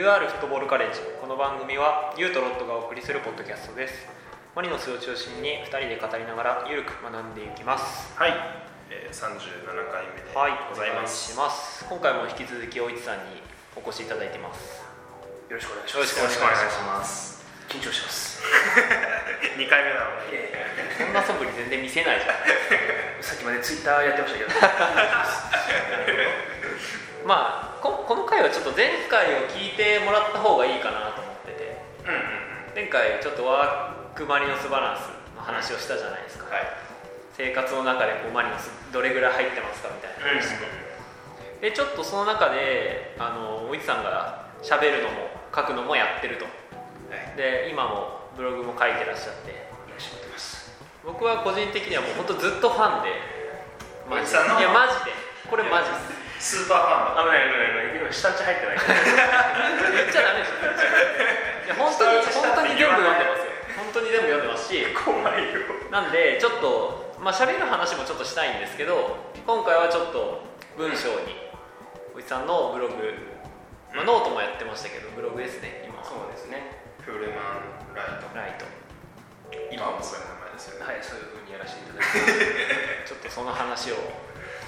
UR フットボールカレッジ。この番組はユーとロットがお送りするポッドキャストです。マリノスを中心に2人で語りながらゆるく学んでいきます。はい、えー、37回目ではいございます、お願いします。今回も引き続き大市さんにお越しいただいてます。よろしくお願いしよろます。しくお願いします。緊張します。2回目なので。そんな素振り全然見せないじゃん。さっきまでツイッターやってましたけど。まあここの回はちょっと前回を聞いてもらった方がいいかなと思ってて。うんうん前回ちょっとワークマリノスバランスの話をしたじゃないですか、はい。生活の中でこうマリノスどれぐらい入ってますかみたいな話と、でちょっとその中であのおいつさんが喋るのも書くのもやってると。はい。で今もブログも書いてらっしゃって。僕は個人的にはもう本当ずっとファンで。マジで。おじさんのいやマジで。これマジですスーパーファンだ。危ない危ない危ない。今下地入ってない。から。言っちゃダメです。よいや本当に本当に全部読んでますよ。本当に全部読んでますし怖いよ。なんでちょっとまあ喋る話もちょっとしたいんですけど今回はちょっと文章におじさんのブログ、まあ、ノートもやってましたけどブログですね今は。そうですね。フールマンライト。ライト。今もそういう名前ですよね。はい、そういう風にやらせていただきます。ちょっとその話を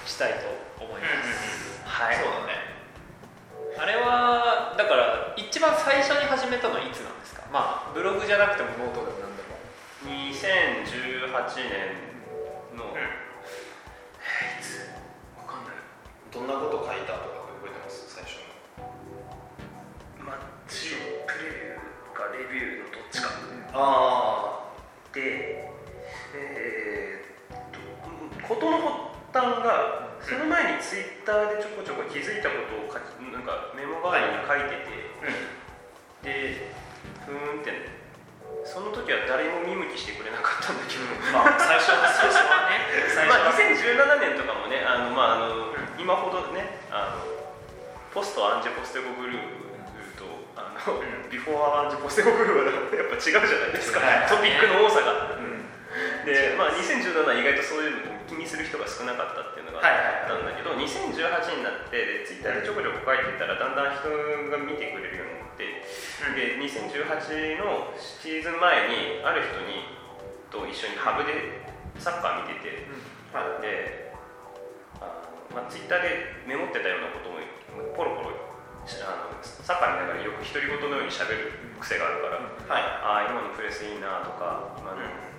したいと思います、はいそうだねあれはだから一番最初に始めたのはいつなんですか？まあブログじゃなくてもノートでも何でも。2018年の、うん。えーいつ？わかんない。どんなこと書いたとかって覚えてます？最初の。マッチプレビューかレビューのどっちか。あで、えーっと、ことの発端が、その前にツイッターでちょこちょこ気づいたことを書き、なんかメモ代わりに書いてて、で、ふーんって、その時は誰も見向きしてくれなかったんだけど、まあ最初は最初はね。最初まあ、は2017年とかもね、あのまああの今ほどねあの、ポストアンジェポステコグルーとあの、うん。ビフォーアンジェポステコグルーはやっぱ違うじゃないですか、はい。トピックの多さが。うんで、まあ、2017は意外とそういうの気にする人が少なかったっていうのがはいはいあったんだけど、2018になってでツイッターでちょこちょこ書いてたらだんだん人が見てくれるようになって、で2018のシーズン前にある人にと一緒にハブでサッカー見てて、はい。であの、まあ、ツイッターでメモってたようなことをポロポロしあのサッカー見ながらよく独り言のようにしゃべる癖があるから、はい。ああ今のプレスいいなとか今の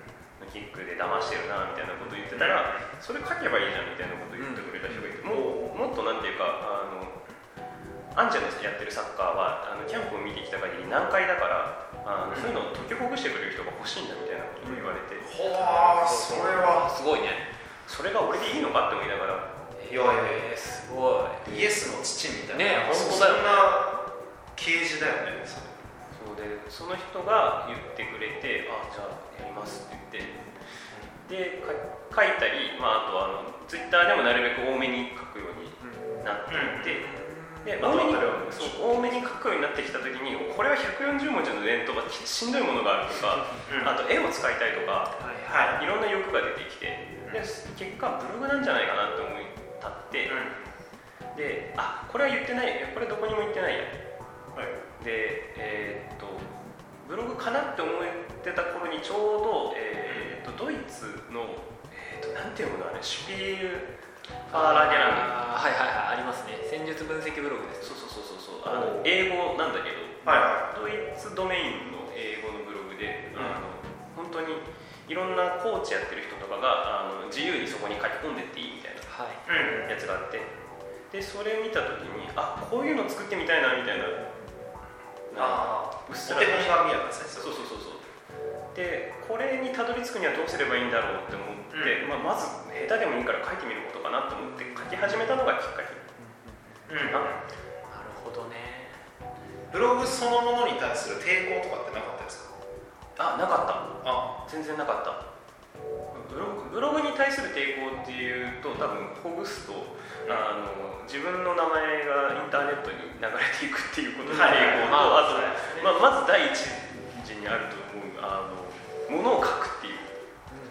キックで騙してるなみたいなこと言ってたら、それ書けばいいじゃんみたいなこと言ってくれた人がいて、もうもっとなんていうかあのアンジェのやってるサッカーはあのキャンプを見てきた限り難解だからあの、そういうのを解きほぐしてくれる人が欲しいんだみたいなことを言われて、ほあそれは。すごいね。それが俺でいいのかって思いながら。いやいやいやすごい。イエスの父みたいな。ね本当だよね。そんな啓示だよねそでその人が言ってくれてあじゃあやりますって言ってでか書いたり、まあ、あとはあのツイッターでもなるべく多めに書くようになっていって、で多めに？そう多めに書くようになってきた時にこれは140文字の連投がしんどいものがあるとか、あと絵を使いたいとかはいい。ろんな欲が出てきてで結果ブログなんじゃないかなって思い立って、であこれは言ってないこれどこにも言ってないや。はいでえーっとブログかなって思ってた頃にちょうど、えーっとドイツの、えーっとなんていうのあれシュピールファーラーゲランあーはいはいはいありますね。戦術分析ブログですドそうそうそうそうそう。あの英語なんだけど、はドイツドメインの英語のブログで、うん。あの本当にいろんなコーチやってる人とかがあの自由にそこに書き込んでっていいみたいなはい。うん。やつがあって。でそれ見た時にあこういうの作ってみたいなみたいなああうっすらお手本が見えたんですねそうそうそうそう。でこれにたどり着くにはどうすればいいんだろうって思って、うまあ、まず下手でもいいから書いてみることかなと思って書き始めたのがきっかけうん。あなるほどね。ブログそのものに対する抵抗とかってなかったですか？あなかった。あ。全然なかった。ブログブログに対する抵抗っていうと多分ほぐすとあの自分の名前がインターネットに流れていくっていうことのはい抵抗と、あと、まあまず第一次にあると思うあのものを書くっていう。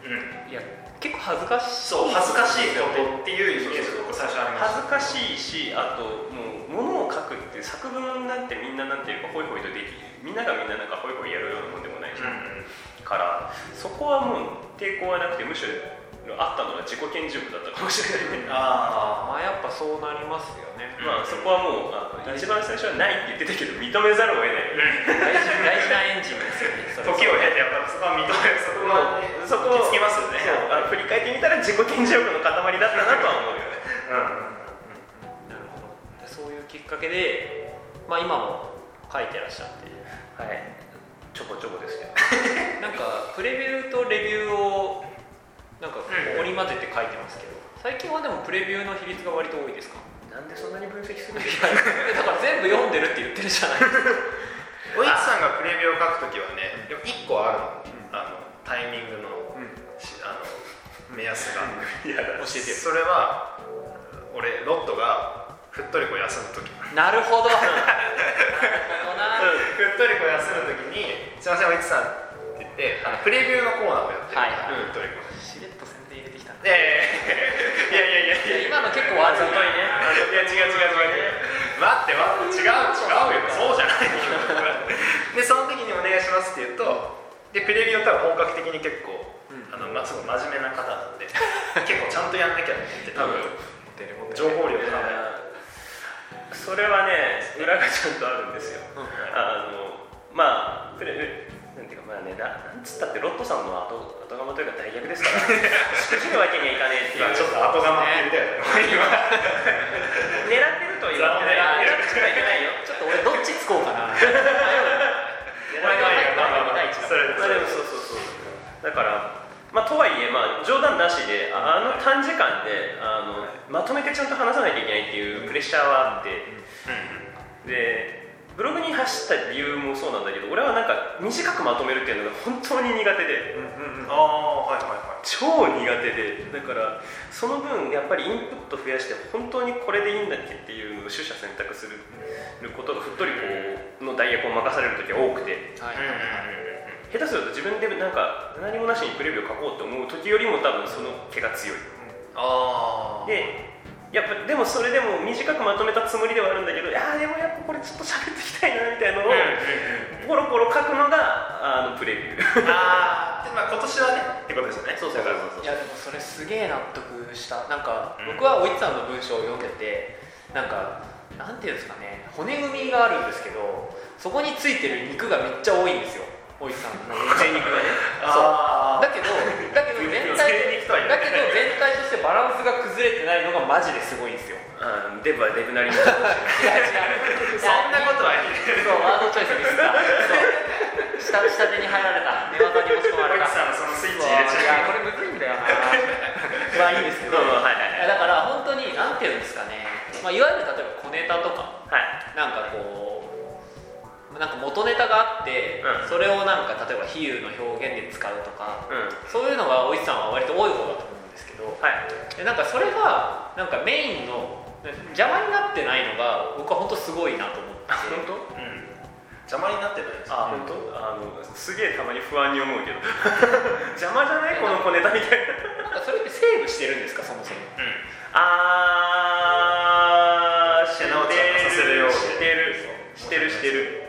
うん。いや結構恥ずかしい。そう恥ずかしいことっていうイメージが僕最初ありまし恥ずかしいしあともう物を書書くって作文なんてみんななんていうかホイホイとできみんながみんななんかホイホイやるようなもんでもないじゃん、からそこはもう抵抗はなくてむしろあったのは自己顕示欲だったかもしれない。ねあまあやっぱそうなりますよね。まあそこはもうあの一番最初はないって言ってたけど認めざるを得ない。大事大事なエンジンですよね時を経てやっぱそこは認めそこはねそこ行き着きますよね。そう。あの振り返ってみたら自己顕示欲の塊だったなとは思うよね。うんなるほど。でそういうきっかけでまあ今も書いてらっしゃって。はい。ちょこちょこですけど。なんかプレビューとレビューをなんかうん織り交ぜて書いてますけど。最近はでもプレビューの比率が割と多いですか？なんでそんなに分析するんいですか？やだから全部読んでるって言ってるじゃない。ですかおいつさんがプレビューを書くときはねでも1個あるの,、あのタイミングのしあの目安が。いやだ教えてよ。それは俺ロットがふっとりこ休む時なるほど。なるほどな。ふっとりこ休む時に「すいませんおいつさん」って言ってあのプレビューのコーナーをやってる、はいはい。ふっとりこ伝入れてきたないやいやいやいや。今の結構わざといね。いや違う違う違う。待って待って。違う違うよ。そうじゃないよでその時に「お願いします」って言うとでプレビューは多分本格的に結構、うん。あのまあ、すごい真面目な方なんで 結構ちゃんとやんなきゃって多分情報量がそれはね裏がちゃんとあるんですよ。うん。あのまあプレまあねななんつったってロットさんの後後釜というか代役ですからしくじるわけにはいかねえっていう。今ちょっと後釜って言ったよ 狙ってるとは言わない狙ってはいけないよ。ちょっと俺どっちつこうかな。迷う。な俺が入ったのが第一だ。それまあでもそうそうそう。だからまあとはいえまあ冗談なしでああの短時間であのまとめてちゃんと話さなきゃいけないっていうプレッシャーはあって。でブログに走った理由もそうなんだけど俺はなんか短くまとめるっていうのが本当に苦手で。ああはいはいはい。超苦手で。だからその分やっぱりインプット増やして本当にこれでいいんだっけっていうのを取捨選択することがふっとりこうの代役を任される時が多くて。はい。下手すると自分でなんか何もなしにプレビューを書こうと思う時よりも多分その毛が強い。ああでやっぱでもそれでも短くまとめたつもりではあるんだけどいやーでもやっぱこれちょっと喋っていきたいなみたいなのをポロポロ書くのがあのプレビュー。ああでまあ今年はねってことですよね。そうそうそうそう。いやでもそれすげえ納得した。なんか僕はおいつさんの文章を読んでてなんかなんていうんですかね骨組みがあるんですけどそこについてる肉がめっちゃ多いんですよおいつさんの精肉がね。あだけどだけど全体だけど全体としてバランスが崩れてないのがマジですごいんですよ。あーデブはデブなりに。違う違う。そんなことはそうワードチョイスミスったそう。下下手に入られた。寝技に持ち込まれた。おいつさんのそのスイッチそう入れちゃう。いやこれむずいんだよな。まあいいんですけど。はいはいだから本当になんていうんですかね、まあ、いわゆる例えば小ネタとか。はい。なんかこうなんか元ネタがあって、うん。それをなんか例えば比喩の表現で使うとかうん。そういうのがおいしさんは割と多い方だと思うんですけどはい。でなんかそれがなんかメインの邪魔になってないのが僕は本当すごいなと思って。本当？うん。邪魔になってないですあ本当？あのすげえたまに不安に思うけど。邪魔じゃない？この小ネタみたいな。なんかそれってセーブしてるんですか？そもそも。あーしてる。手直しさせるようにしてる。してるしてる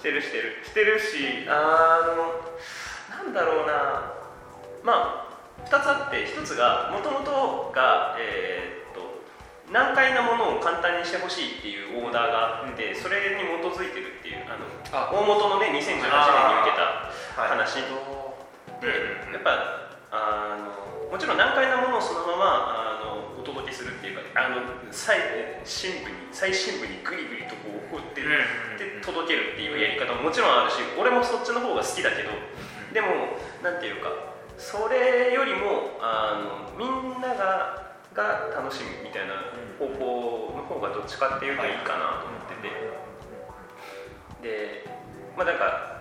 してるしてる。してるしあのなんだろうな。まあ2つあって1つがもともとがえーっと難解なものを簡単にしてほしいっていうオーダーがあってそれに基づいてるっていうあのあ。大元のね2018年に受けたはい。話。でやっぱあのもちろん難解なものをそのままあのお届けするっていうかあの最深部に最深部にグリグリとこう掘って届けるっていうやり方ももちろんあるし俺もそっちの方が好きだけどでもなんていうかそれよりもあのみんながが楽しむみたいな方法の方がどっちかっていうといいかなと思ってて。でまあなんか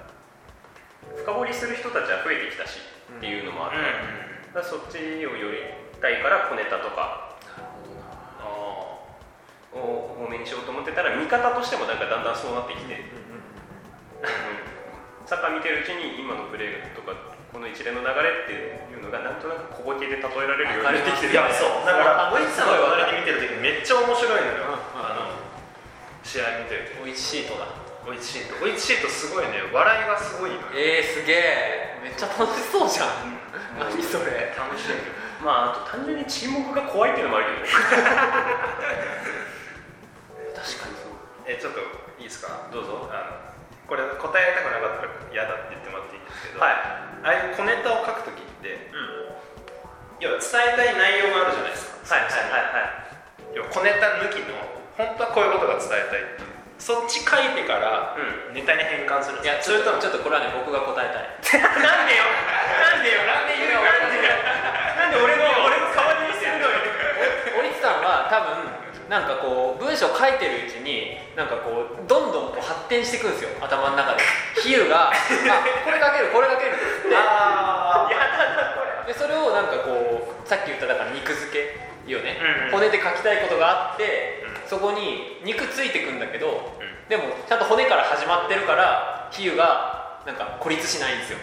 深掘りする人たちは増えてきたしっていうのもあって、だからそっちをよりたいから小ネタとかを多めにしようと思ってたら見方としてもなんかだんだんそうなってきて、サッカー見てるうちに今のプレーとかこの一連の流れっていうのがなんとなく小ボケで例えられるようになってきていやそう。だからそうおいつさんの隣で見てる時めっちゃ面白いのよ。うんあの試合見てるおいしいとだ。おいしいとおいしいとすごいね。笑いがすごいのよえー、すげえ。めっちゃ楽しそうじゃん。何それ。楽しい。よまああと単純に沈黙が怖いっていうのもあるけどえちょっといいですか？どうぞ。あのこれ答えたくなかったら嫌だって言ってもらっていいんですけど、はい。ああいう小ネタを書くときってうん。要は伝えたい内容があるじゃないですか。はいはいはいはい。要は小ネタ抜きの本当はこういうことが伝えたいっていう。そっち書いてからうネタに変換するんいやですかそれともちょっとこれはね僕が答えたい。なんでよ。なんでよ。なんで言うの。なんでよ。なんで俺の俺の代わりにするのよ。おいつさんは多分なんかこう文章書いてるうちになんかこうどんどんこう発展していくんですよ頭の中で。比喩が あこれ書けるこれ書けるってあやだなこれでそれをなんかこうさっき言っただから肉付けよね、うんうん。骨で書きたいことがあって、うん。そこに肉ついてくんだけど、うん。でもちゃんと骨から始まってるから比喩がなんか孤立しないんですよ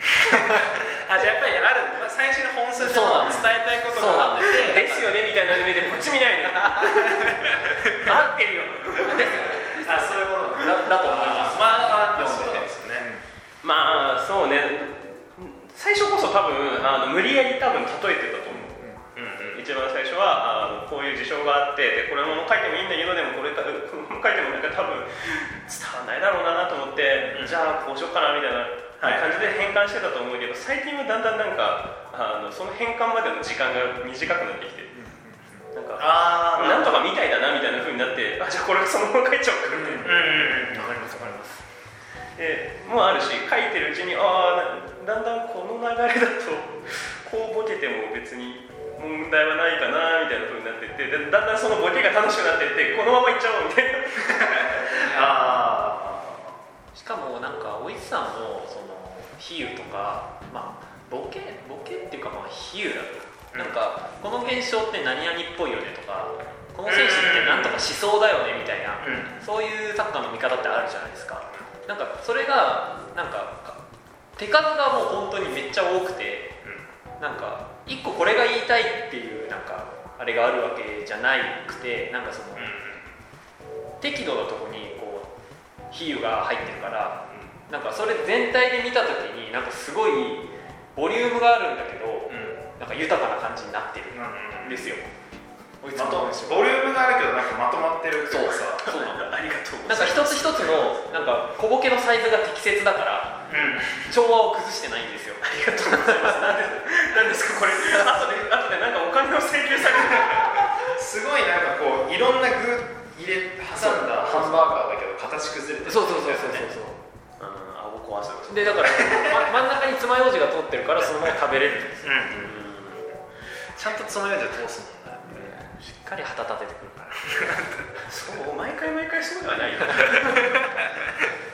あじゃあやっぱりある、まあ、最初の本筋そうなんで伝えたいことがあってなんです。ですよねみたいな目でこっち見ないで合 ってるよ。あそういうことなんだ。だだと思います。まあまあそうですよね。まあそうね。最初こそ多分あの無理やり多分例えてたと思う。うんうん一番最初はあのこういう事象があってでこれも書いてもいいんだけどでもこれた 書いてもなんか多分伝わらないだろうなと思って、うん。じゃあこうしようかなみたいな。はい感じで変換してたと思うけど最近はだんだんなんかあのその変換までの時間が短くなってきてなんかあなんとかみたいだなみたいな風になってあじゃあこれそのまま書いちゃおうかみたいなうんうんうん。わかりますわかります。でもあるし書いてるうちにああだんだんこの流れだとこうボケても別に問題はないかなみたいな風になってってでだんだんそのボケが楽しくなってってこのままいっちゃおうみたいな。あしかもなんかおいつさんのその比喩とかまあボケボケっていうかまあ比喩だと、うん。なんかこの現象って何々っぽいよねとかこの選手ってなんとかしそうだよねみたいな、うん。そういうサッカーの見方ってあるじゃないですか。なんかそれがなんか手数がもう本当にめっちゃ多くてなんか一個これが言いたいっていうなんかあれがあるわけじゃなくてなんかその、適度なとこにこう比喩が入ってるからなんかそれ全体で見た時になんかすごいボリュームがあるんだけどうん。なんか豊かな感じになってるうんんですよ。おいつまともの文章ボリュームがあるけどなんかまとまってるっていうかさ。そうなんだありがとうなんか一つ一つのなんか小ボケのサイズが適切だからうん。調和を崩してないんですよ。ありがとうございます。なんでなんですかこれ。後で後でなんかお金を請求される すごいなんかこういろんな具入れ挟んだハンバーガーだけど形崩れてるそうそうそうそうそうそう。壊すでだから、ま、真ん中に爪楊枝が通ってるからそのまま食べれるんですよ。うんちゃんと爪楊枝通すもんねしっかり旗立ててくるから。そう毎回毎回そうではないよ。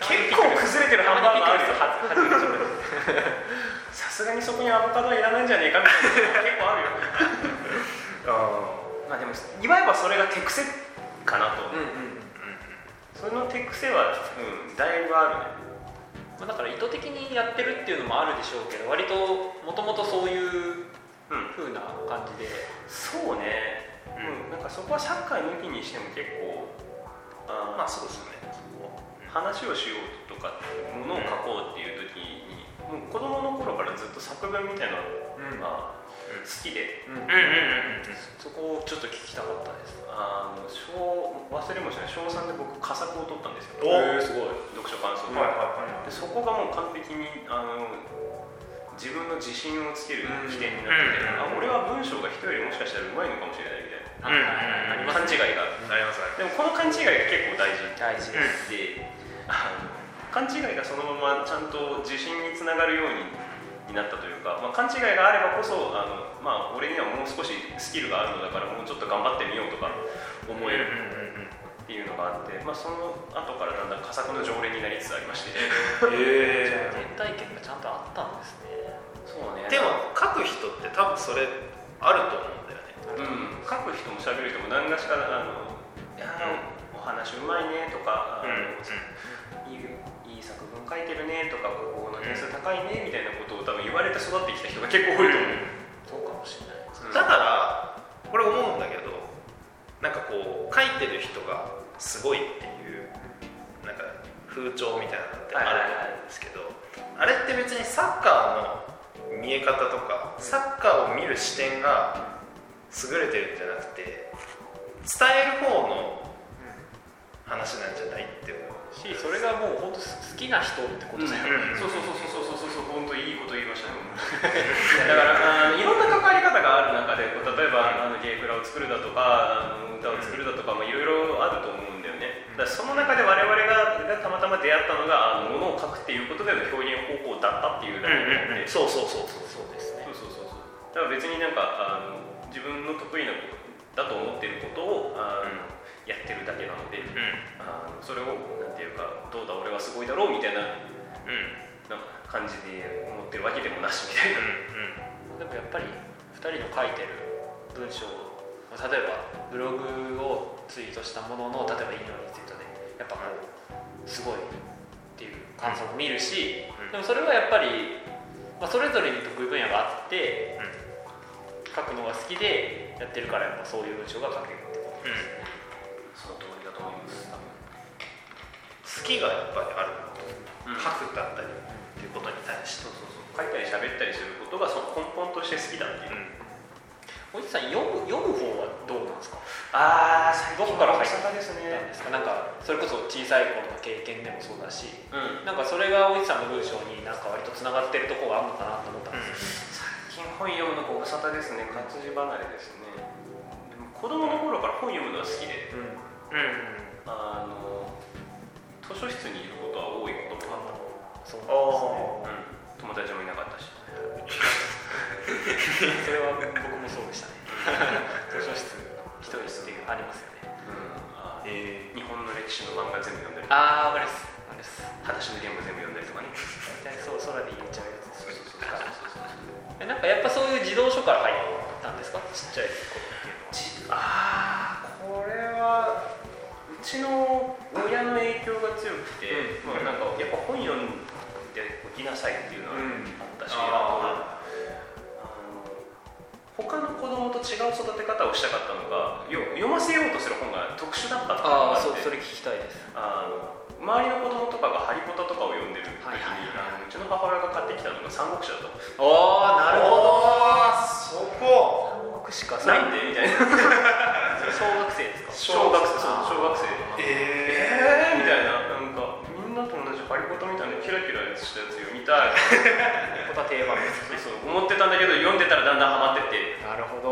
結構崩れてるハンバーガーあるよ。さすがにそこにアボカドはいらないんじゃねえかみたいなの結構あるよ。あまあでもいわばそれが手癖かなと、うん。うん。その手癖は、うん、だいぶあるねまあ、だから意図的にやってるっていうのもあるでしょうけど割ともともとそういううん。風な感じで。そうね、うん、なんかそこはサッカー抜きにしても結構あーまあそうですよね。話をしようとかものを書こうっていう時にもう子供の頃からずっと作文みたいなのが好きで、うん。うん。うんうんそこをちょっと聞きたかったです。あの小忘れもしない。小3で僕佳作を取ったんですよ。おすごい読書感想文、はいはいはいでそこがもう完璧にあの自分の自信をつける起点になってて、うん。あ俺は文章が人よりもしかしたらうまいのかもしれないみたいな勘違いがありますでもこの勘違いが結構大事。大事です、であの勘違いがそのままちゃんと自信につながるようにになったというか、まあ、勘違いがあればこそあの、まあ、俺にはもう少しスキルがあるのだからもうちょっと頑張ってみようとか思えるうんうんうんっていうのがあって、まあ、その後からだんだん佳作の常連になりつつありまして。へ原体験がちゃんとあったんですね。そうね。でも書く人って多分それあると思うんだよね。うん、書く人も喋る人も何がしかあのいやお話うまいねとか、あのいいいい作文書いてるねとかここの点数高いねみたいなことを多分言われて育ってきた人が結構多いと思う、そうかもしれないうんだからこれ思うんだけどなんかこう書いてる人がすごいって風潮みたいなのってあると思うんですけど、あれって別にサッカーの見え方とかサッカーを見る視点が優れてるんじゃなくて伝える方の話なんじゃないって思うしそれがもう本当好きな人ってことだよ。ね、そうそうそうそうそうそうそう本当いいこと言いましたね だからあのいろんな関わり方がある中でこう例えばあのゲイクラを作るだとかあの歌を作るだとか、まあ、いろいろあると思うんだよね。だその中で我々ががたまたま出会ったのがあの物を書くっていうことでの表現方法だったっていうだけで、そうそうそうそうそうですね。そうそうそうそう。だから別になんかあの自分の得意なことだと思っていることをあの、やってるだけなので、あのそれをなんていうかどうだ俺はすごいだろうみたいななんか感じで思ってるわけでもなしみたいな、でもやっぱり2人の書いてる文章まあ例えばブログをツイートしたものの例えば引用リツイートでやっぱこうすごいっていう感想も見るし、うん。でもそれはやっぱり、まあ、それぞれに得意分野があって書くのが好きでやってるからやっぱそういう文章が書けるってことです好きがやっぱりあるうん。書くだったりっていうことに対して。そうそうそう。書いたり喋ったりすることがその根本として好きだっていう、おじさん読む読む方はどうなんですか？ああ最どこから入った？んですか？なんかそれこそ小さい頃の経験でもそうだしうん。なんかそれがおじさんの文章になんか割とつながってるところがあるのかなと思ったんですよ、最近本読むのご無沙汰ですね。活字離れですね。子供の頃から本読むのは好きで。うんうん。あの図書室にいることは多いこともあっそうあた、うん、友達もいなかったし。それは僕もそうでしたね。図書室一人っていうありますよね。うん。あえ日本の歴史の漫画全部読んだりああわかります。わかります。裸足のゲーム全部読んだりとかね。大体そう空で言っちゃうやつですそうそうそう。えなんかやっぱそういう児童書から入ったんですか？ちっちゃい頃っていうのは。ああこれはうちの親の影響が強くて、うん。まあ、なんかやっぱ本読んでおきなさいっていうのはあったし、ああの他の子供と違う育て方をしたかったのがよ読ませようとする本が特殊だったっていうのがあってそうそれ聞きたいです。あの周りの子供とかが「ハリポタ」とかを読んでる時に、はいはいうちの母親が買ってきたのが「三国志」だったのおおなるほあそこど三国志かなんでみたいな。小学生ですか？小学生小学生。ええーみたいな。なんかみんなと同じハリポタみたいなキラキラしたやつ読みたい。ここは定番ですねそう思ってたんだけど読んでたらだんだんハマってって。なるほあど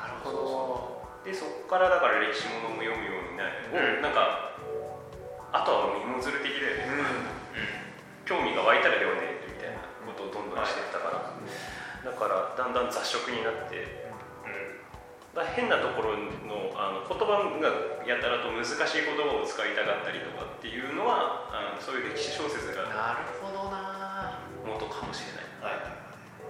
なるほど。でそっからだから歴史ものも読むようになり、うん。なんかあとは芋づる的だよね、興味が湧いたら読んでいくみたいなことをどんどんしていったから、だからだんだん雑食になってだから変なところのあの言葉がやたらと難しい言葉を使いたがったりとかっていうのはあのそういう歴史小説がなるほどな。元かもしれない。は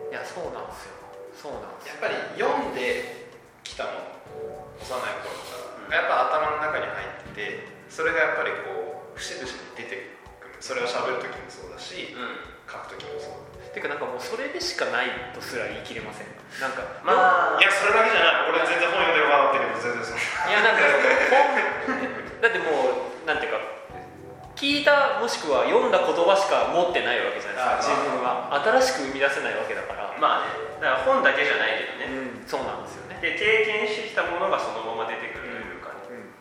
い。いやそうなんですよ。そうなんですよ。やっぱり読んできたもの。幼い頃から。やっぱ頭の中に入っててそれがやっぱりこう節々に出てくる。それを喋る時もそうだしうん。書く時もそうてかなんかもうそれでしかないとすら言い切れませんなんかまあ。いやそれだけじゃない俺全然本読んでるわっていうのも全然そういやなんか本だってもうなんていうか聞いたもしくは読んだ言葉しか持ってないわけじゃないですか。あ自分は。新しく生み出せないわけだから、まあね。だから本だけじゃないけどね、うん。そうなんですよね。で経験してきたものがそのまま出てくるというかね、うん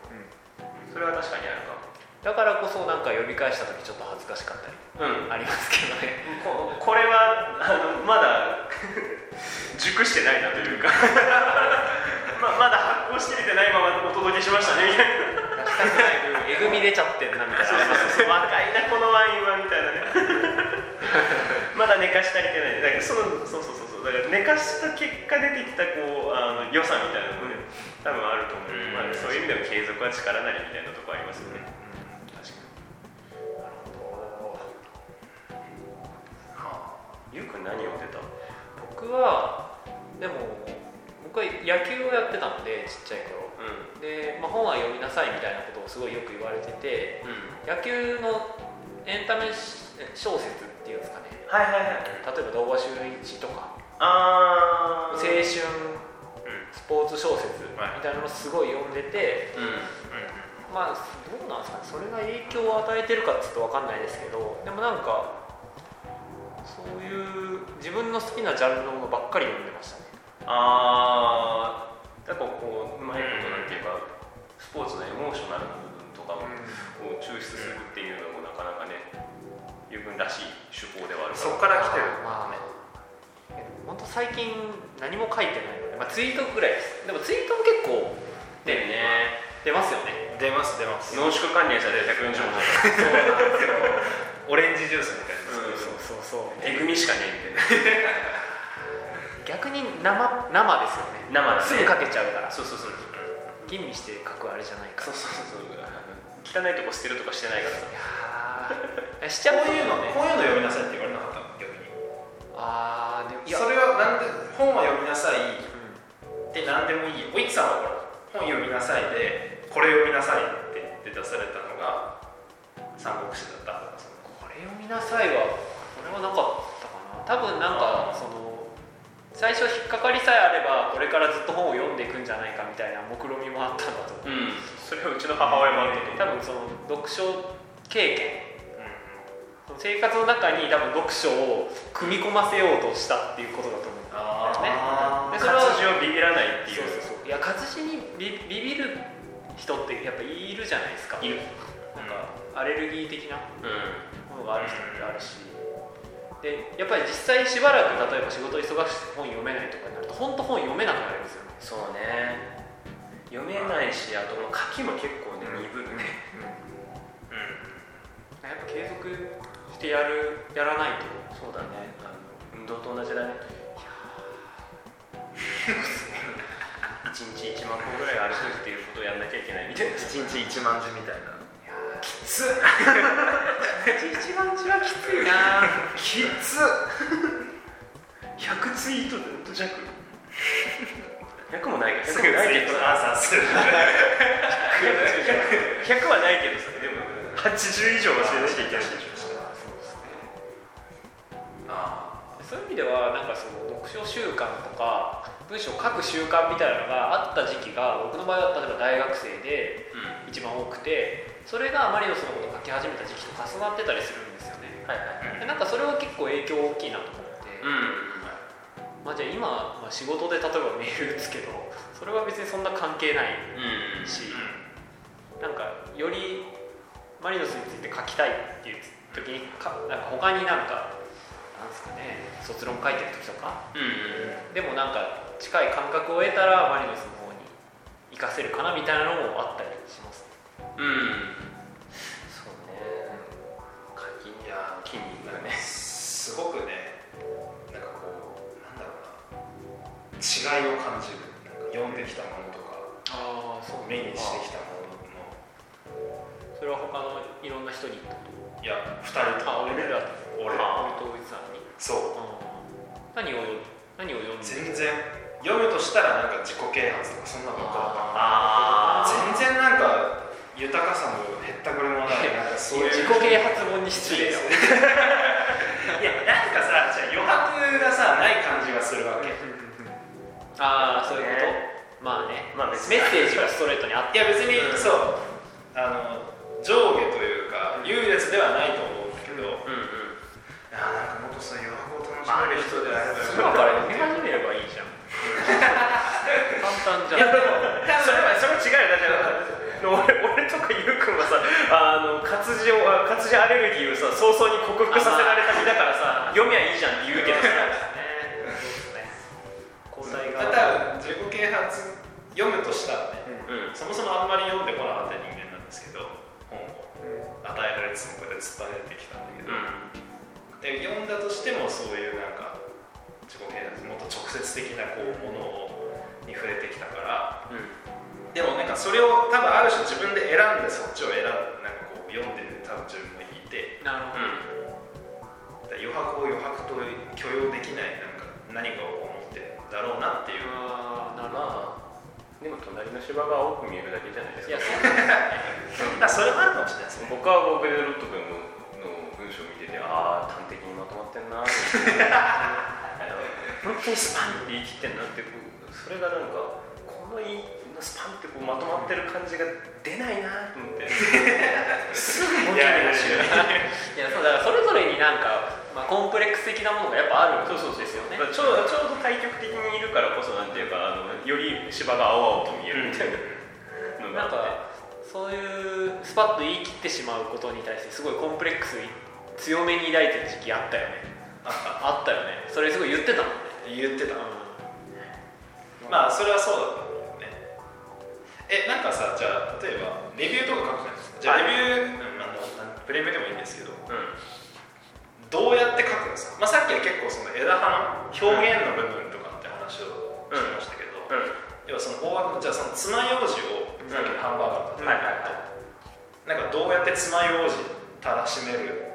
うん。それは確かにあるかも。だからこそなんか読み返した時ちょっと恥ずかしかったり。うんありますけどね。ここれはあのまだ 熟してないなというか。ままだ発酵しきれてないままお届けしましたね。みたいなえぐみ出ちゃってんなみたいな。若いなこのワインはみたいなね。まだ寝かし足りてない。だからそのそうそうそうそう。だから寝かした結果出てきたこうあの良さみたいなのもね多分あると思う、うん。まあ、そういう意味でも継続は力なりみたいなとこありますよね、何読んでた？僕はでも僕は野球をやってたのでちっちゃい頃。うん。で、まあ、本は読みなさいみたいなことをすごいよく言われててうん。野球のエンタメ小説っていうんですかね。はいはいはい。例えば動画週一とかあ青春スポーツ小説みはいたいなのをすごい読んでてうん。まあどうなんですかね。それが影響を与えてるかっつうと分かんないですけどでもなんかそういう自分の好きなジャンルのものばっかり読んでましたね。ああだからこううまいことなんていうかスポーツのエモーショナルな部分とかを抽出するっていうのもなかなかね油分らしい手法ではあるそこから来てる。まあ本当最近何も書いてないので、まあ、ツイートぐらいです。でもツイートも結構でね。出ますよね。出ます出ます。濃縮関連者で140文そうなんですよ。オレンジジュースみたいな。うんそうそう。えぐみしかねえみたいな逆に生生ですよね。生だね。すぐ書けちゃうから。そうそうそう。吟味して書くあれじゃないから。そうそうそう。汚いとこ捨てるとかしてないからさ。いやー。しちゃうこういうのね。こういうの読みなさいって言われなかったの逆に。ああでもいや。それはなんで本は読みなさい。うん。って何でもいい。おいつさんはほら本読みなさいでこれ読みなさいって出されたのが三国志だったこれ読みなさいはこれはなかったかな。多分なんかその最初引っかかりさえあればこれからずっと本を読んでいくんじゃないかみたいな目論みもあったんだと思う。うん。それはうちの母親もあったと思う。多分その読書経験。その生活の中に多分読書を組み込ませようとしたっていうことだと思うんだよね。でそれは活字をビビらないっていそううそうそう。いや活字にビビビる人ってやっぱいるじゃないですか。いる。なんかアレルギー的なうん。ものがある人ってあるしでやっぱり実際しばらく例えば仕事忙しくて本読めないとかになると本当本読めなくなりますよね。そうね。読めないしあともう書きも結構ね鈍るね。やっぱ継続してやるやらないと。そうだね。あの運動と同じだね。一日1万歩ぐらい歩くっていうことをやんなきゃいけないみたいな。一日1万字みたいな。きつ。一番字はきついな。きつ。100ツイート弱。100もないけど。すぐツイ100もないけど。ートアンサーする100はないけどさ。でも80以上はしなきゃいけないそうですねあそういう意味ではなんかその読書習慣とか文章を書く習慣みたいなのがあった時期が僕の場合は例えば大学生でうん。一番多くてそれがマリノスのことを書き始めた時期と重なってたりするんですよね。はいはい。はいでなんかそれは結構影響大きいなと思って、うんまあ、じゃあ今、まあ、仕事で例えばメール打つけどそれは別にそんな関係ないうんし、なんかよりマリノスについて書きたいっていう時にかなんか他になんかなんですかね卒論書いてる時とか。うんうんでもなんか近い感覚を得たらマリノスの方に活かせるかなみたいなのもあったりしますうんきいや筋肉がね。すごくねなんかこうなんだろうな。違いを感じる。なんか読んできたものとかああそう。目にしてきたものの。それは他のいろんな人にってこいや2人ととあ俺ら俺。あ俺とおじさんに？そあー何をよ何を読んうで全然。読むとしたらなんか自己啓発とかそんなのばっかだったあ全然なんか豊かさもへったくれもない。なんかそういう。自己啓発本に失礼だよ いやなんかさじゃあ余白がさない感じがするわけ。いああそういうこと、まあね。まあメッセージがストレートにあって。や別に、うん。そう。あの上下というか優劣ではないと思うんだけど、いうんうん。やなんかもっとそういう余白を楽しめる人であれば。よ今から読み始めればいいじゃん。簡単じゃん。いやでもそれはそれ違うよ。だって 俺俺とかゆうくんはさあの活字をあ活字アレルギーをさ早々に克服させられた身だからさ読みゃいいじゃんって言うけどさ。交代まがた自己啓発読むとしたらねうん。そもそもあんまり読んでこなかった人間なんですけど本を与えられつつもこうやって突っ張れてきたんだけど、で読んだとしてもそういうなんか自己啓発もっと直接的なこうものをに触れてきたからうんでもなんかそれを多分ある種自分で選んでそっちを選んなんかこう読んでる多分自分もいて。なるほど、だから余白を余白と許容できないなんか何かを思ってるんだろうなっていう。ああなるほど。まあでも隣の芝が青く見えるだけじゃないですか。いやそう。だそれもあるかもしれないですね。僕は僕でロット君のの文章を見ててああ端的にまとまってんなー。っ て本当にスパンって言い切ってんなってそれがなんかこのいスパンってこうまとまってる感じが出ないなと思って。すぐボケに走るいやそうだからそれぞれになんか、まあ、コンプレックス的なものがやっぱあるんですよね。ちょうちょうど対極的にいるからこそなんていうかあのより芝が青々と見えるみたいな。のなんがあって。かそういうスパッと言い切ってしまうことに対してすごいコンプレックス強めに抱いてる時期あったよね。あった。よね。それすごい言ってたもんね。言ってた。まあそれはそうだと思うねえなんかさじゃあ例えばレビューとか書くじゃないですか。じゃあレビュー、うんあのプレミアでもいいんですけど。うん。どうやって書くんですか、まあ、さっきは結構その枝葉の表現の部分とかって話をしましたけど、うん。要はその大枠じゃあその爪楊枝をさっきのハンバーガーだったはいはいなんかどうやって爪楊枝たらしめる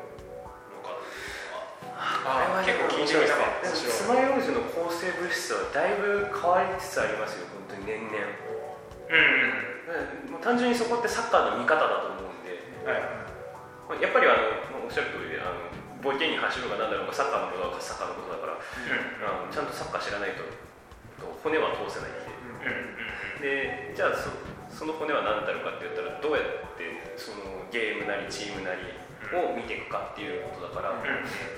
のかっていうのはあ結構気にしてたかった。でも面白い。爪楊枝の抗生物質はだいぶ変わりつつありますよ本当に年々うん。もう単純にそこってサッカーの見方だと思うんで。はい。やっぱりあのおっしゃる通りであのボケに走るが何だろうかサッカーのことはサッカーのことだから、あのちゃんとサッカー知らないと骨は通せないんでう。ん。うん。でじゃあそその骨は何だろうかって言ったらどうやってそのゲームなりチームなりを見ていくかっていうことだから、うん。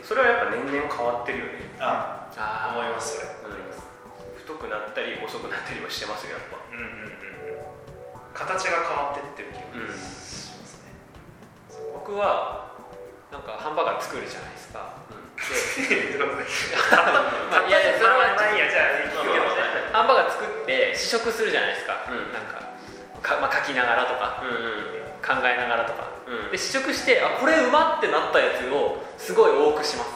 それはやっぱ年々変わってるよね、ああ思いますそれ。太くなったり細くなったりはしてますよやっぱ。うんうんうん形が変わってってる気がしますね、僕はなんかハンバーガー作るじゃないですか。でまあ いやいや それはまあいいやじゃあいいけどハンバーガー作って試食するじゃないですか、うんなん。かか、まあ、書きながらとかうんうん考えながらとか。うん。で試食してあこれうまってなったやつをすごい多くします。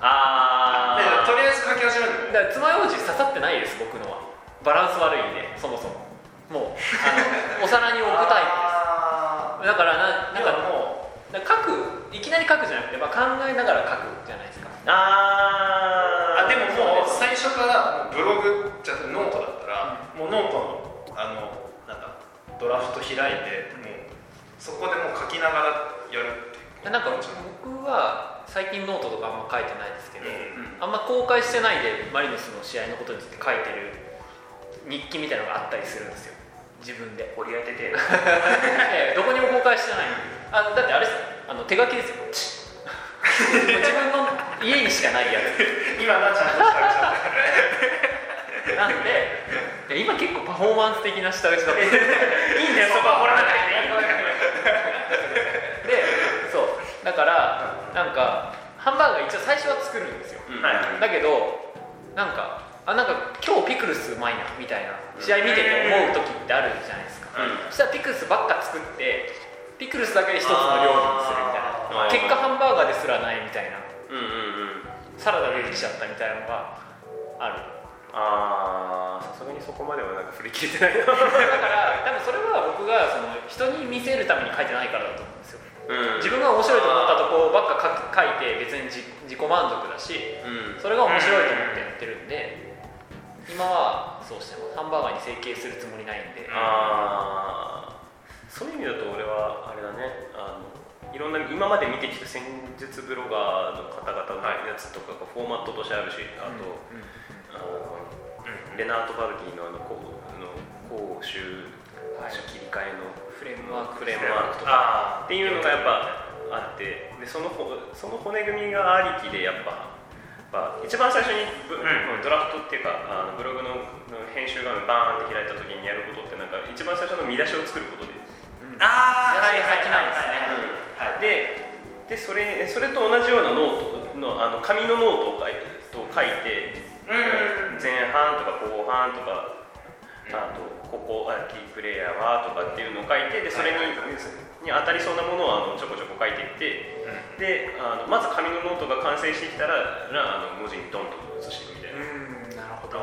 あでとりあえず書き始めるだから爪楊枝刺さってないです僕のは。バランス悪いんでそもそももうあのお皿に置くタイあプです。だからななんーなんかかもだから書くいきなり書くじゃなくて、まあ、考えながら書くじゃないですか。ああでももう最初からもうブログじゃなくてノートだったら、もうノートのあのなんだドラフト開いてもうそこでもう書きながらやるっていう。なんか僕は最近ノートとかあんま書いてないですけど、うん。あんま公開してないでマリノスの試合のことについて書いてる日記みたいなのがあったりするんですよ自分で掘り当てて。ええどこにも公開してない。あのだってあれですよ。あの手書きですよ。自分の家にしかないや 今なちゃんとした。らちゃんつなんで今結構パフォーマンス的な下打ちだった。いいんだよそこは掘らなくてでそう。だからなんかハンバーガー一応最初は作るんですよ。だけどなんかあなんか今日ピクルスうまいなみたいな試合見てて思う時ってあるじゃないですか、うん。そしたらピクルスばっか作ってピクルスだけで一つの料理にするみたいな。結果ハンバーガーですらないみたいな。うんうんうん。サラダ出てきちゃったみたいなのがある。あーさすがにそこまではなんか振り切れてないな。だから多分それは僕がその人に見せるために書いてないからだと思うんですよ。うん。自分が面白いと思ったとこばっか書いて別に自自己満足だしうん。それが面白いと思ってやってるんで今はそうしてますハンバーガーに整形するつもりないんで。ああそういう意味だと俺はあれだねあのいろんな今まで見てきた戦術ブロガーの方々のやつとかがフォーマットとしてあるしあと、あのレナート・バルディのあのこうの攻守はい切り替えのフレームワーク。フレームワークとかあっていうのがやっぱあってでそのほその骨組みがありきでやっぱまあ一番最初にブ、ん。ドラフトっていうかあのブログのの編集画面バーンって開いた時にやることってなんか一番最初の見出しを作ることで、あーはいはいなんですね。はい。ででそれそれと同じようなノートのあの紙のノートを書いと書いて、うん。前半とか後半とかあとここあキープレイヤーはとかっていうのを書いてでそれに,、に当たりそうなものをあのちょこちょこ書いていってであのまず紙のノートが完成してきたらあの文字にドンと写していくみたいな。うんなるほど。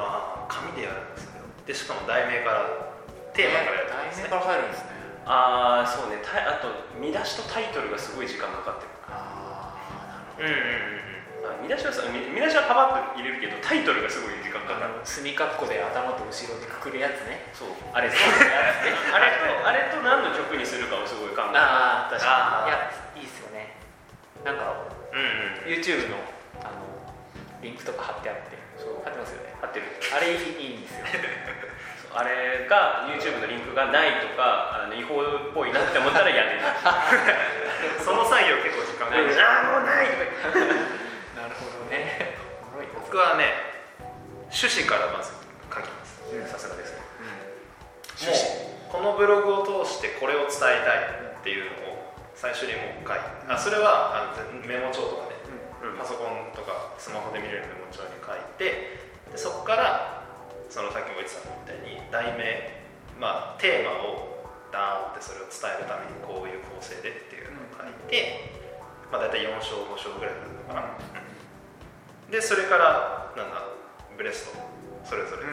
紙でやるんですね。でしかも題名からテーマからやるんですね。題名から入るんですねああそうね。たあと見出しとタイトルがすごい時間かかってる。ああなるほど。うんうんうんあ見出しはさ見見出しはパパッと入れるけどタイトルがすごい時間かかる。あの墨括弧で頭と後ろでくくるやつね。そう。あれそうですねあれとあれと何の曲にするかをすごい考えるああ確かに。いやいいっすよね。なんかうんうん YouTube のあのリンクとか貼ってあって。そう。貼ってますよね。合ってる。あれいいいいんですよ。あれが YouTube のリンクがないとかあの違法っぽいなって思ったらやめる。その作業結構時間かかる。ああもうないとかなるほどね。僕はね趣旨からまず書きます。さすがですね。もうこのブログを通してこれを伝えたいっていうのを最初にもう書いてあそれはあのメモ帳とかね。うん。パソコンとかスマホで見れるメモ帳に書いてでそこからそのさっきも言ってたみたいに題名まあテーマをダーンってそれを伝えるためにこういう構成でっていうのを書いて、まあ、大体4章5章ぐらいになるのかな、でそれからなんだブレストそれぞれ。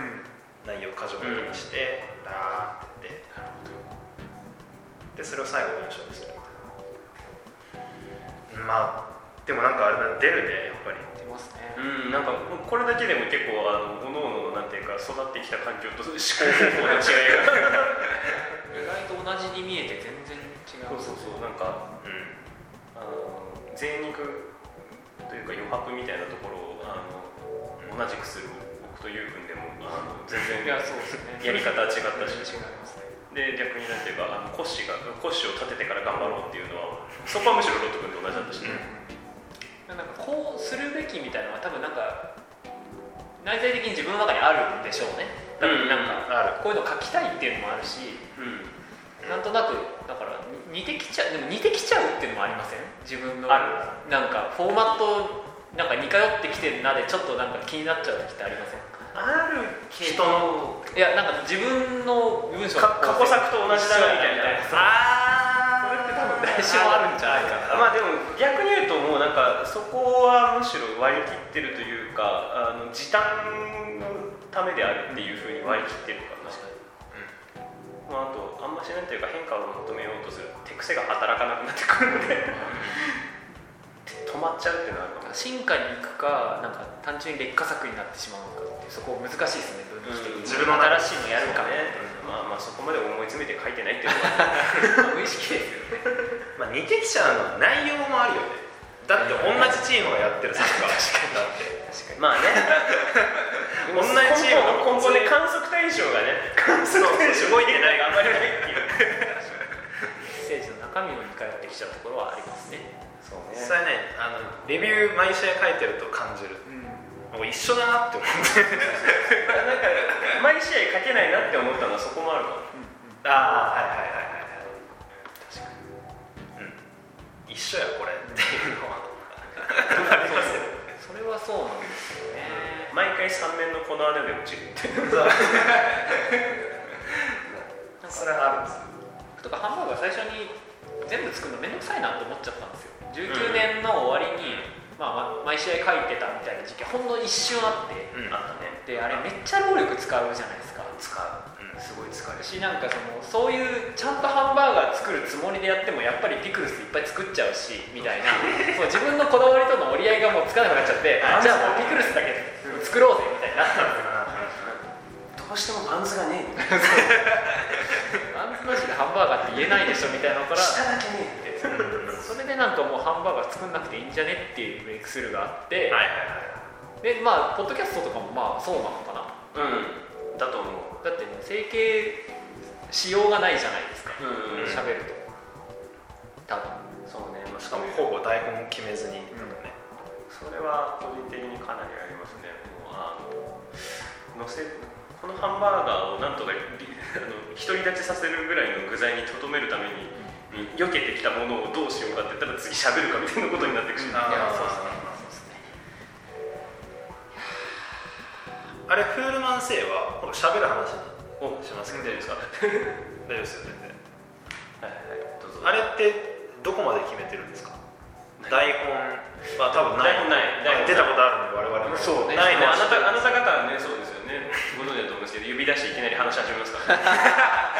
内容を箇条書きにして、ダーってやってでそれを最後文章にするみたいな。まあでもなんかあれだ出るねやっぱり。出ますね。うん、なんかこれだけでも結構あの各々のなんていうか育ってきた環境と思考方法の違いが。意外と同じに見えて全然違う。そうそうそうなんかうん。あの贅肉というか余白みたいなところをあの同じくする僕とゆうくんでもあの全然いやり方は違ったし違いますねで逆になんていうかあのコッシーがコッシーを立ててから頑張ろうっていうのはそこはむしろロット君と同じだったしね、なんかこうするべきみたいなのは多分なんか内在的に自分の中にあるんでしょうね。多分なんか、こういうの書きたいっていうのもあるしうん。なんとなくだから似てきちゃうでも似てきちゃうっていうのもありません？自分のあなんかフォーマットなんか似通ってきてるなでちょっとなんか気になっちゃう時ってありませんあるけ人どのいやなんか自分の文章か過去作と同じだなみたいな。あそれって多分誰しもあるんじゃないかな。まあでも逆に言うともうなんかそこはむしろ割り切ってるというかあの時短のためであるっていうふうに割り切ってるから確かに、まあ、あとあんましなんていうか変化を求めようとする手癖が働かなくなってくるので止まっちゃうっていうのはある進化に行くかなんか単純に劣化作になってしまうのかってそこ難しいですね分岐的に自分の新しいのやるか。ね、まあまあそこまで思い詰めて書いてないっていうのは。無意識ですよね。まあ似てきちゃうのは内容もあるよね。だって同じチームがやってるサッカー。確かに。まあね。同じチームが今後ね観測対象がね。観測対象。動いてないがあんまりないっていう。メッセージの中身も似通ってきちゃうところはありますねそう実際ねあのレビュー毎試合書いてると感じる。うん。もう一緒だなって思ってなんか毎試合書けないなって思ったのはそこもあるかもああはいはいはいはいはい。確かに。うん。一緒やこれっていうのは。ありますよそれはそうなんですよね。毎回3面のこの穴で落ちるって それはあるんですとかハンバーガー最初に全部作るの面倒くさいなと思っちゃったんですよ19年の終わりに、まあ、ま毎試合書いてたみたいな時期ほんの一瞬あってうん。あったね。であれめっちゃ労力使うじゃないですか。使う、うん、すごい疲れる。しなんかそのそういうちゃんとハンバーガー作るつもりでやってもやっぱりピクルスいっぱい作っちゃうしみたいな そう自分のこだわりとの折り合いがもうつかなくなっちゃってあじゃあもうピクルスだけ作ろうぜみたいになったんですよどうしてもバンズがねバンズなしでハンバーガーって言えないでしょみたいなのから下だけねって。それでなんかもうハンバーガー作んなくていいんじゃねっていうブレイクスルーがあって、はいでまあポッドキャストとかもまあそうなのかな。うん。だと思う。だってね整形しようがないじゃないですか。うん喋、ると。多分。そうね、まあ、しかもほぼ台本決めずに。とかねそれは個人的にかなりありますね。もうあの乗せこのハンバーガーをなんとかり あの独り立ちさせるぐらいの具材にとどめるためにに避けてきたものをどうしようかって言ったら次喋るかみたいなことになっていくし、いあー。やそうですねそうですね。あれフールマン生はこの喋る話おしますけど大丈夫ですか大丈夫ですよ全然はいはいあれってどこまで決めてるんですか？台本は多分ない。台本ない。出たことあるんで我々も。そうね。ないねあなたあなた方はねそうですよね。ご存知だと思うんですけど指出していきなり話し始めますから、語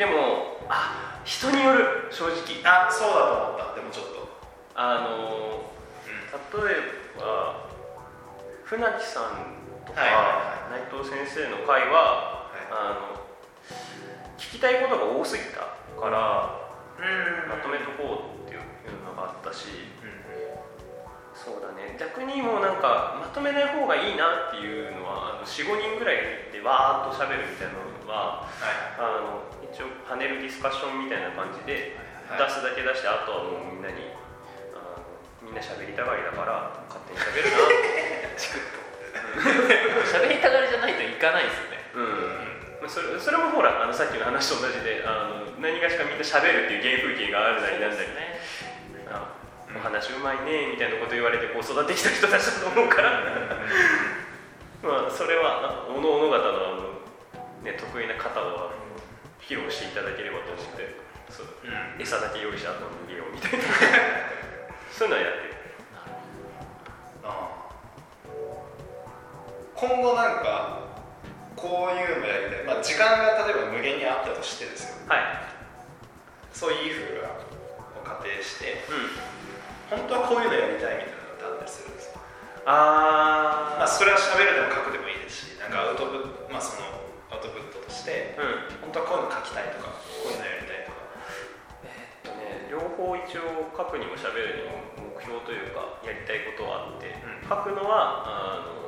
でもあ人による正直。あそうだと思った。でもちょっと。あの例えば船木さんとか、はいは内藤先生の回は、あの聞きたいことが多すぎたからうん。まとめとこうっていうのがあったし。そうだね。逆にもうなんかまとめない方がいいなっていうのは45人ぐらいでわーっと喋るみたいなのははい。あの一応パネルディスカッションみたいな感じではい出すだけ出してあとはもうみんなにあのみんな喋りたがりだから勝手に喋るな。チクッと。喋りたがりじゃないといかないですよね。うん。まあそれそれもほらあのさっきの話と同じであの何がしかみんな喋るっていう原風景があるなりなんだり。ね。あお話うまいねみたいなこと言われてこう育ってきた人たちだと思うから。まあそれはあおのおの方のあの、ね、得意な方を披露していただければと思ってそううん。餌だけ用意してあとは逃げようみたいな。そういうのはやってる。今後なんかこういうのやりたい、まあ、時間が例えば無限にあったとしてですよ。はい。そういう風がを仮定してうん。本当はこういうのやりたいみたいなのってあったりするんですか？あまあ、それは喋るでも書くでもいいですしなんかアウトプット、まあ、そのしてうん。本当はこういうの書きたいとかこういうのやりたいとか。えっとね両方一応書くにも喋るにも目標というかやりたいことはあって、うん。書くのはあの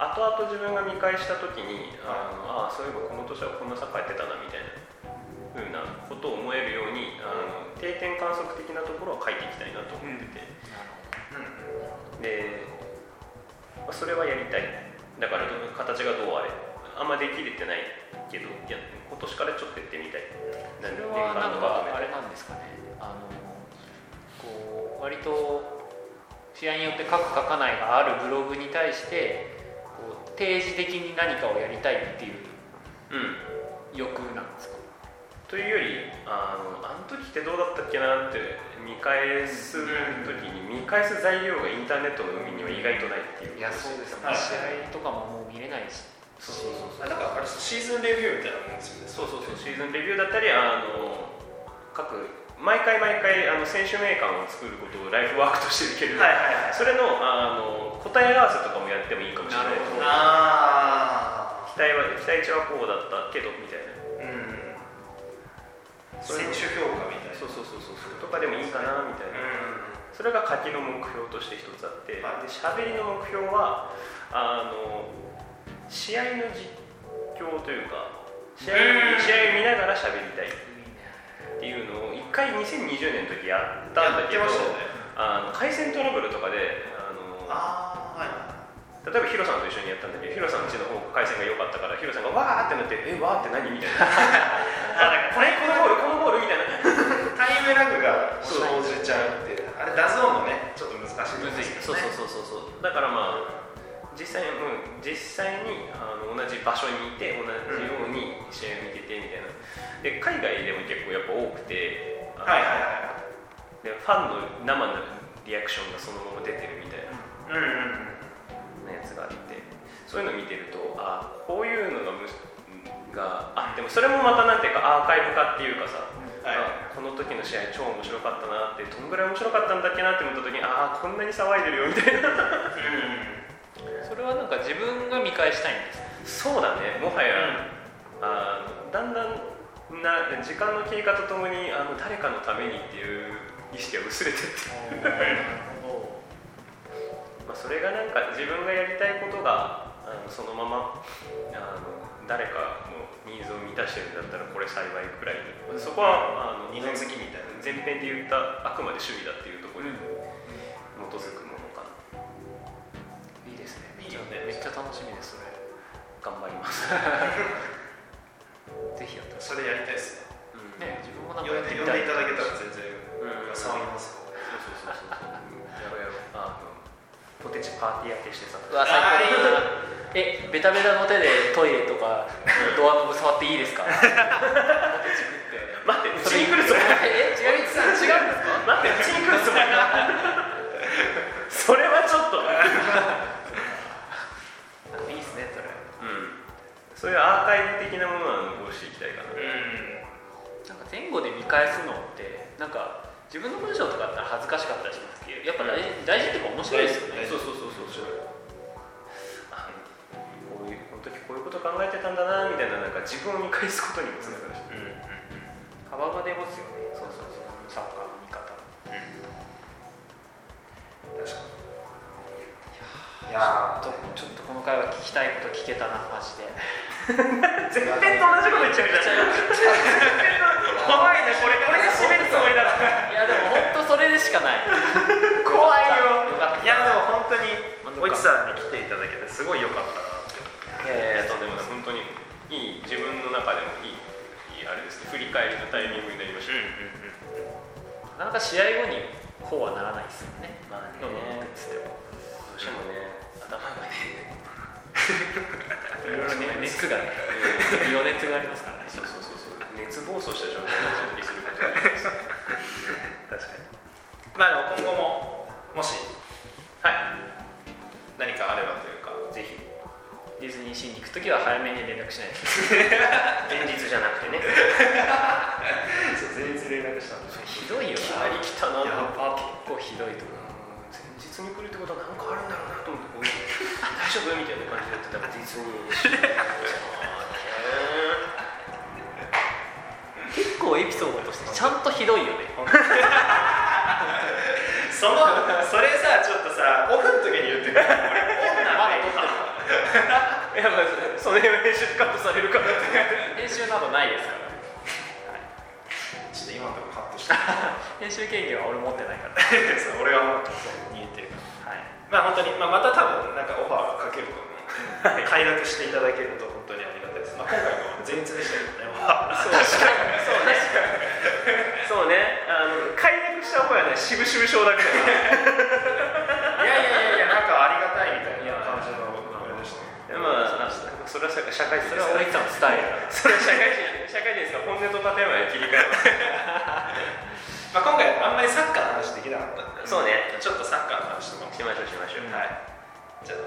後々自分が見返した時にあのああそういえばこの年はこんなサッカーやってたなみたいな風なことを思えるようにあの定点観測的なところは書いていきたいなと思ってて、で、まあそれはやりたい。だから形がどうあれあんまできれてないけどいや今年からちょっとやってみたい。そ年れはなんかあれなんですかね。あのこう割と試合によって書く書かないがあるブログに対してこう定時的に何かをやりたいっていううん欲なんですか？というよりあのあの時ってどうだったっけなって見返す時に見返す材料がインターネットの海には意外とないっていう。いやそうですね。はい。試合とかももう見れないしそうそうそうあだからあれシーズンレビューみたいなもんですよね。そうそうそうシーズンレビューだったりあの各毎回毎回あの選手名鑑を作ることをライフワークとしてるけれど、はいはいはい。それのあの答え合わせとかもやってもいいかもしれない。な期待は期待値はこうだったけどみたいな。あうん。選手評価みたいな。そうそうそうそう。そうとかでもいいかなみたいな、うそれが書きの目標として一つあって、はい。で喋りの目標はあの試合の実況というか試合うん試合を見ながら喋りたいっていうのを一回2020年の時やったんだけどね。あの回線トラブルとかであのああはい。例えばヒロさんと一緒にやったんだけどヒロさんちの方が回線が良かったからヒロさんがわーってなって「えわーって何?」みたいな。これこのゴールこのゴールみたいな。タイムラグが生じちゃうっていう。あれダゾーンのねちょっと難しいところですそうそうそうそうそう。だからまあ実際,、うん、実際にあの同じ場所にいて同じように試合を見ててみたいな。で海外でも結構やっぱ多くてはいはいはでファンの生のリアクションがそのまま出てるみたいな。いうんうん。なやつがあって。そういうの見てるとあこういうのがむがあでもそれもまたなんていうかアーカイブ化っていうかさ、はい。あこの時の試合超面白かったなってどんぐらい面白かったんだっけなって思った時にああこんなに騒いでるよみたいなそれはなんか自分が見返したいんですそうだね。もはや、あのだんだんな時間の経過とともにあの誰かのためにっていう意識が薄れてって、まあ、それがなんか自分がやりたいことがあのそのままあの誰かのニーズを満たしてるんだったらこれ幸いくらいに。そこはあの二の次みたいな前編で言ったあくまで趣味だっていうところに基づくものめっちゃ楽しみですそれ。頑張ります、ぜひやってそれやりたいです。ねうん。いね。自分もなんか呼んで呼んでいただけたらぜ全然うん。騒ぎますよそうそうそうそう。やろうやろう。あのポテチパーティー焼けしてさうわ最高。えベタベタの手でトイレとかドアノブ触っていいですか？待ってうちに来るつも？りえ違うさん違うんですか？待ってうちに来るつもりそれはちょっといいですねそれうんそういうアーカイブ的なものは残していきたいかな。うん。なんか前後で見返すのってなんか自分の文章とかだったら恥ずかしかったりしますけどやっぱ大事大事っていうか面白いですよね。そうそうそうそうそう。あこういうこの時こういうこと考えてたんだなみたいななんか自分を見返すことにもつながるし。幅幅が出ますよね。そうそうそう。サッカーいやちょっとちょっとこの回は聞きたいこと聞けたなマジで。全編と同じこと言っちゃうじゃん。怖いねこれ。これで締めるつもりだったいやでも本当それでしかない。怖いよ。いやでも本当に。おいちさんに来ていただけてすごい良かったなっていやいやとんでもない本当にいい自分の中でもいいいいあれですね。振り返りのタイミングになりました、なかなか試合後にこうはならないですよね。まあねね頭がねいろいろね熱がね余熱がありますからねそうそうそうそう熱暴走した状態で準備することがあります確かに。まあでも今後ももしはい。何かあればというかぜひディズニーシーに行くときは早めに連絡しないと。前日じゃなくてねそう前日連絡したんで。すひどいよな。り来たなとや結構ひどいと思う。前日に来るってことは何かあるんだろうなと思って大丈夫みたいな感じでやってたらディズニー結構エピソードとしてちゃんとひどいよねそのそれさちょっとさオフの時に言ってくれいやまあその辺は編集でカットされるからって編集などないですからちょっと今のところカットして編集権限は俺持ってないからそう俺がもう見えてるからはいまあ本当に、まあ、また多分なんかオファーがかけると思う。快諾していただけると本当にありがたいです、まあ、今回も前日でしたけどね。オファーそうそうね。そうね。あの快諾した方がね渋々症だけだいやいやいやいやなんかありがたいみたいな感じのあれでした。ねなまあそれは社会人それはそれは社会人。社会人ですから本音と建前に切り替えます。まあ、今回あんまりサッカーの話できなかったそうね。ちょっとサッカーの話とかもしましょう。しましょう、はい。じゃあ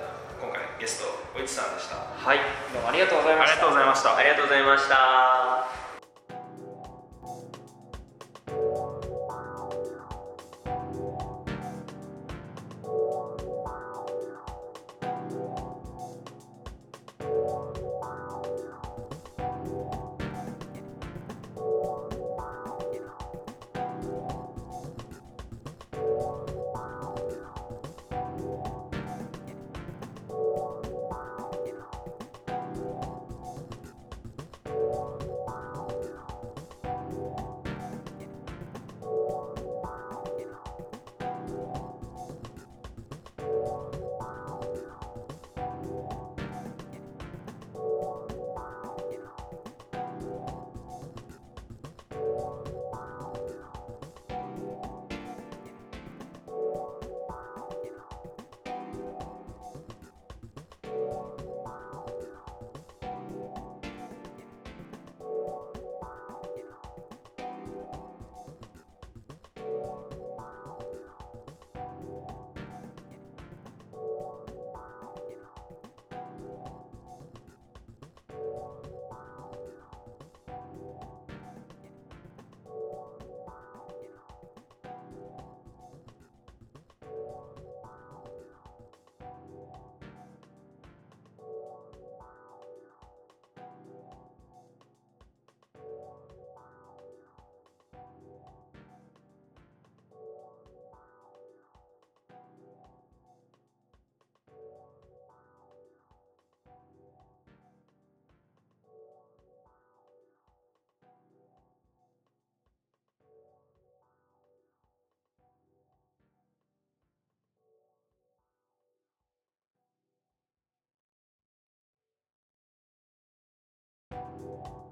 今回ゲストおいちさんでした。はい。どうもありがとうございましたございました。ありがとうございました